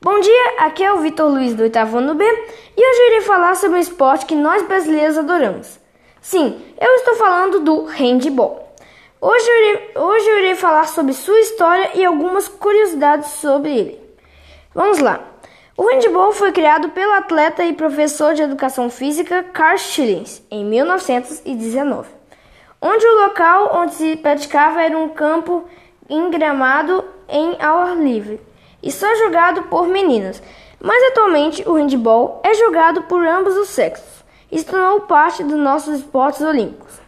Bom dia, aqui é o Vitor Luiz do oitavo ano B e hoje eu irei falar sobre o esporte que nós brasileiros adoramos. Sim, eu estou falando do handball. Hoje eu irei, hoje eu irei falar sobre sua história e algumas curiosidades sobre ele. Vamos lá. O handball foi criado pelo atleta e professor de educação física Karl Schillings em 1919, onde o local onde se praticava era um campo engramado em ao ar livre e só jogado por meninas. Mas atualmente o handball é jogado por ambos os sexos e se tornou parte dos nossos esportes olímpicos.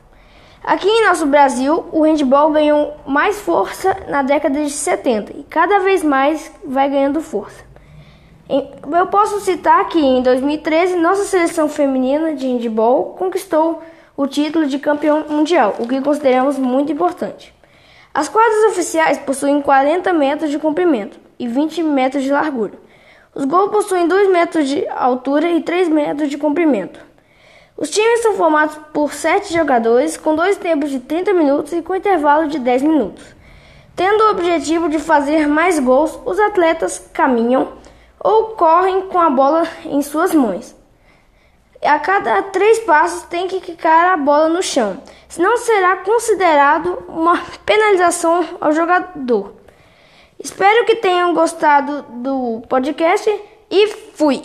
Aqui em nosso Brasil, o handball ganhou mais força na década de 70 e cada vez mais vai ganhando força. Eu posso citar que em 2013 nossa seleção feminina de handball conquistou o título de campeão mundial, o que consideramos muito importante. As quadras oficiais possuem 40 metros de comprimento e 20 metros de largura. Os gols possuem 2 metros de altura e 3 metros de comprimento. Os times são formados por 7 jogadores, com dois tempos de 30 minutos e com intervalo de 10 minutos. Tendo o objetivo de fazer mais gols, os atletas caminham ou correm com a bola em suas mãos. A cada três passos tem que quicar a bola no chão, senão será considerado uma penalização ao jogador. Espero que tenham gostado do podcast e fui!